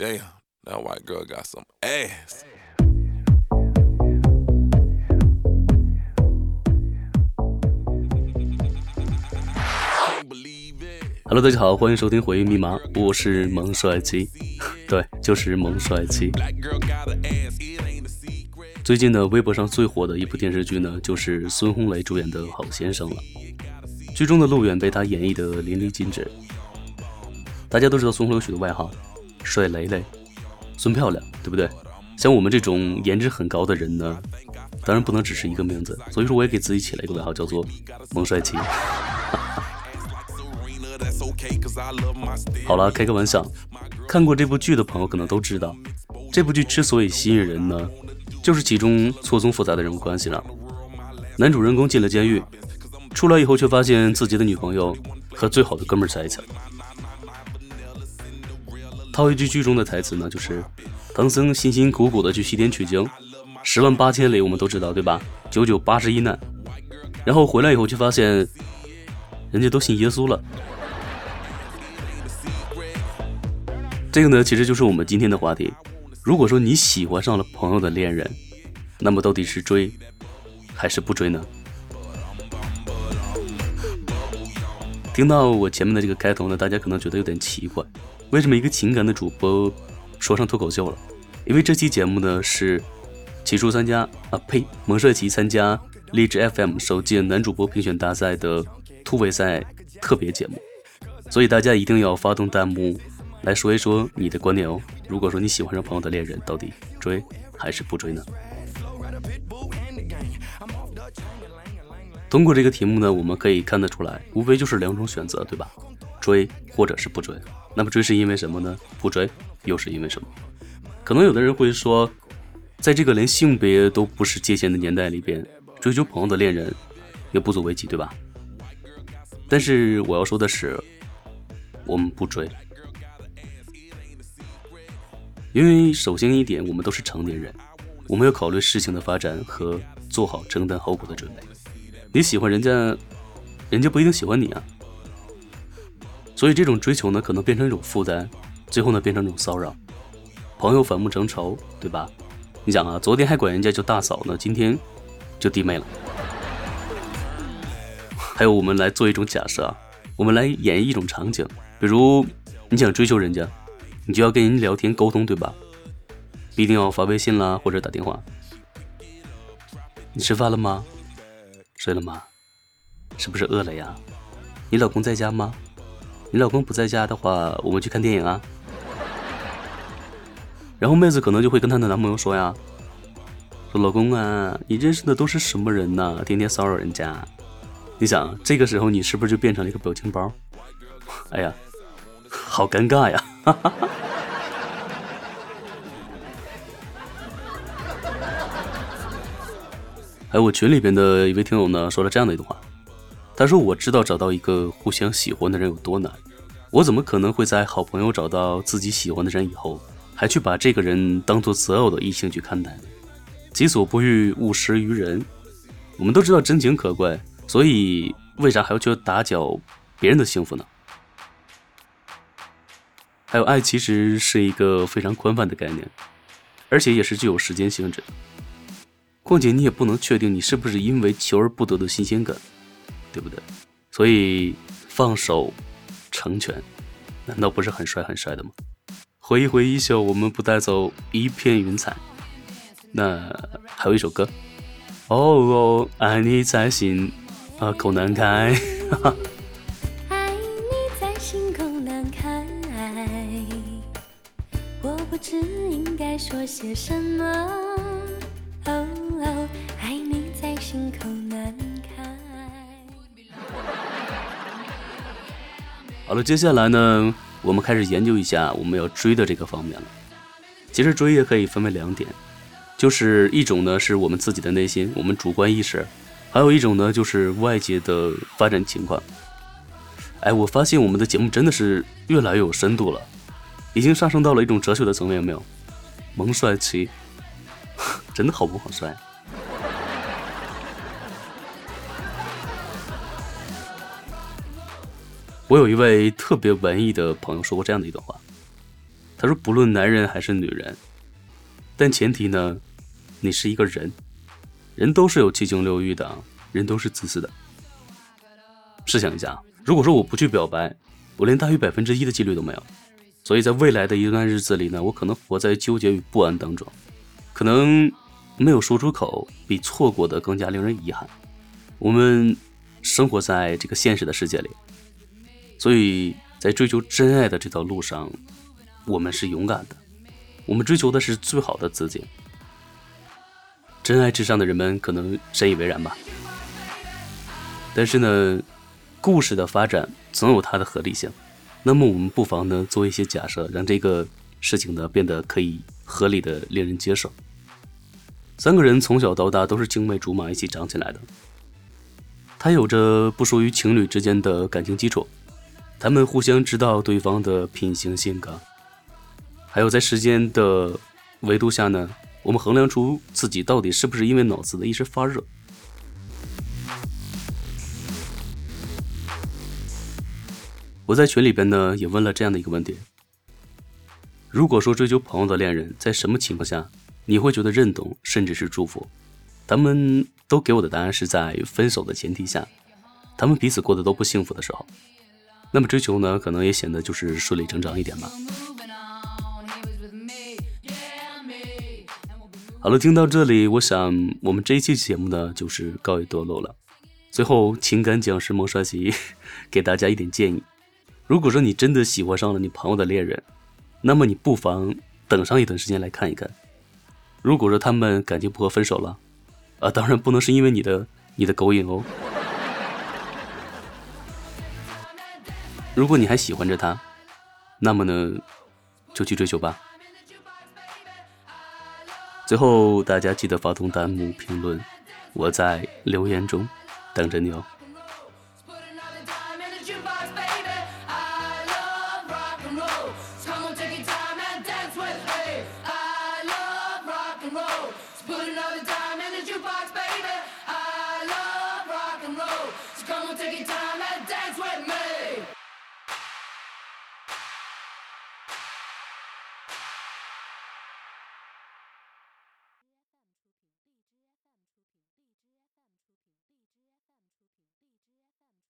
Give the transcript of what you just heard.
Damn, that white girl got some ass. Hello, 大家好，欢迎收听回忆密码，我是萌帅气，对，就是萌帅气。最近呢，微博上最火的一部电视剧呢，就是孙红雷主演的《好先生》了。剧中的陆远被他演绎的淋漓尽致。大家都知道孙红雷有许多外号，帅雷雷、孙漂亮，对不对？像我们这种颜值很高的人呢，当然不能只是一个名字，所以说我也给自己起了一个外号，叫做萌帅气。好了，开个玩笑。看过这部剧的朋友可能都知道，这部剧之所以吸引人呢，就是其中错综复杂的人物关系了。男主人公进了监狱，出来以后却发现自己的女朋友和最好的哥们儿在一起了。套一句剧中的台词呢，就是唐僧辛辛苦苦的去西天取经，十万八千里我们都知道对吧？九九八十一难，然后回来以后却发现，人家都信耶稣了。这个呢，其实就是我们今天的话题。如果说你喜欢上了朋友的恋人，那么到底是追还是不追呢？听到我前面的这个开头呢，大家可能觉得有点奇怪，为什么一个情感的主播说上脱口秀了？因为这期节目呢是起初参加啊呸，蒙帅奇参加荔枝 FM 首届男主播评选大赛的突围赛特别节目，所以大家一定要发动弹幕来说一说你的观点哦。如果说你喜欢上朋友的恋人，到底追还是不追呢？通过这个题目呢，我们可以看得出来，无非就是两种选择，对吧？追或者是不追。那么追是因为什么呢？不追又是因为什么？可能有的人会说，在这个连性别都不是界限的年代里边，追求朋友的恋人也不足为奇，对吧？但是我要说的是，我们不追，因为首先一点，我们都是成年人，我们要考虑事情的发展和做好承担后果的准备。你喜欢人家，人家不一定喜欢你啊。所以这种追求呢，可能变成一种负担，最后呢变成一种骚扰，朋友反目成仇，对吧？你想啊，昨天还管人家叫大嫂呢，今天就弟妹了。还有，我们来做一种假设啊，我们来演绎一种场景，比如你想追求人家，你就要跟人聊天沟通，对吧？必定要发微信啦，或者打电话。你吃饭了吗？睡了吗？是不是饿了呀？你老公在家吗？你老公不在家的话，我们去看电影啊。然后妹子可能就会跟她的男朋友说呀：“说老公啊，你认识的都是什么人呐？天天骚扰人家。”你想，这个时候你是不是就变成了一个表情包？哎呀，好尴尬呀！哈哈哈。还有我群里边的一位听友呢，说了这样的一段话，他说：“我知道找到一个互相喜欢的人有多难，我怎么可能会在好朋友找到自己喜欢的人以后，还去把这个人当做择偶的异性去看待呢？己所不欲，勿施于人。我们都知道真情可贵，所以为啥还要去打搅别人的幸福呢？还有，爱其实是一个非常宽泛的概念，而且也是具有时间性质。”况且你也不能确定你是不是因为求而不得的新鲜感，对不对？所以放手成全，难道不是很帅很帅的吗？挥一挥衣袖，我们不带走一片云彩。那还有一首歌，哦哦，爱你在心啊口难开。哈哈。好了，接下来呢，我们开始研究一下我们要追的这个方面了。其实追也可以分为两点，就是一种呢是我们自己的内心，我们主观意识，还有一种呢就是外界的发展情况。哎，我发现我们的节目真的是越来越有深度了，已经上升到了一种哲学的层面，有没有？萌帅气，真的好萌好帅。我有一位特别文艺的朋友说过这样的一段话：他说不论男人还是女人，但前提呢，你是一个人，人都是有七情六欲的，人都是自私的。试想一下，如果说我不去表白，我连大于百分之一的几率都没有。所以在未来的一段日子里呢，我可能活在纠结与不安当中，可能没有说出口，比错过的更加令人遗憾。我们生活在这个现实的世界里，所以在追求真爱的这条路上，我们是勇敢的，我们追求的是最好的自己。真爱至上的人们可能深以为然吧，但是呢，故事的发展总有它的合理性。那么我们不妨呢做一些假设，让这个事情呢变得可以合理的令人接受。三个人从小到大都是青梅竹马一起长起来的，他有着不属于情侣之间的感情基础，他们互相知道对方的品行性格，还有在时间的维度下呢，我们衡量出自己到底是不是因为脑子的一时发热。我在群里边呢也问了这样的一个问题：如果说追求朋友的恋人，在什么情况下你会觉得认同，甚至是祝福？他们都给我的答案是在分手的前提下，他们彼此过得都不幸福的时候。那么追求呢，可能也显得就是顺理成章一点吧。好了，听到这里，我想我们这一期节目呢就是告一段落了。最后，情感讲师孟刷奇给大家一点建议。如果说你真的喜欢上了你朋友的恋人，那么你不妨等上一段时间来看一看。如果说他们感情不和分手了，啊，当然不能是因为你的你的勾引哦。如果你还喜欢着他，那么呢，就去追求吧。最后，大家记得发送弹幕评论，我在留言中等着你哦。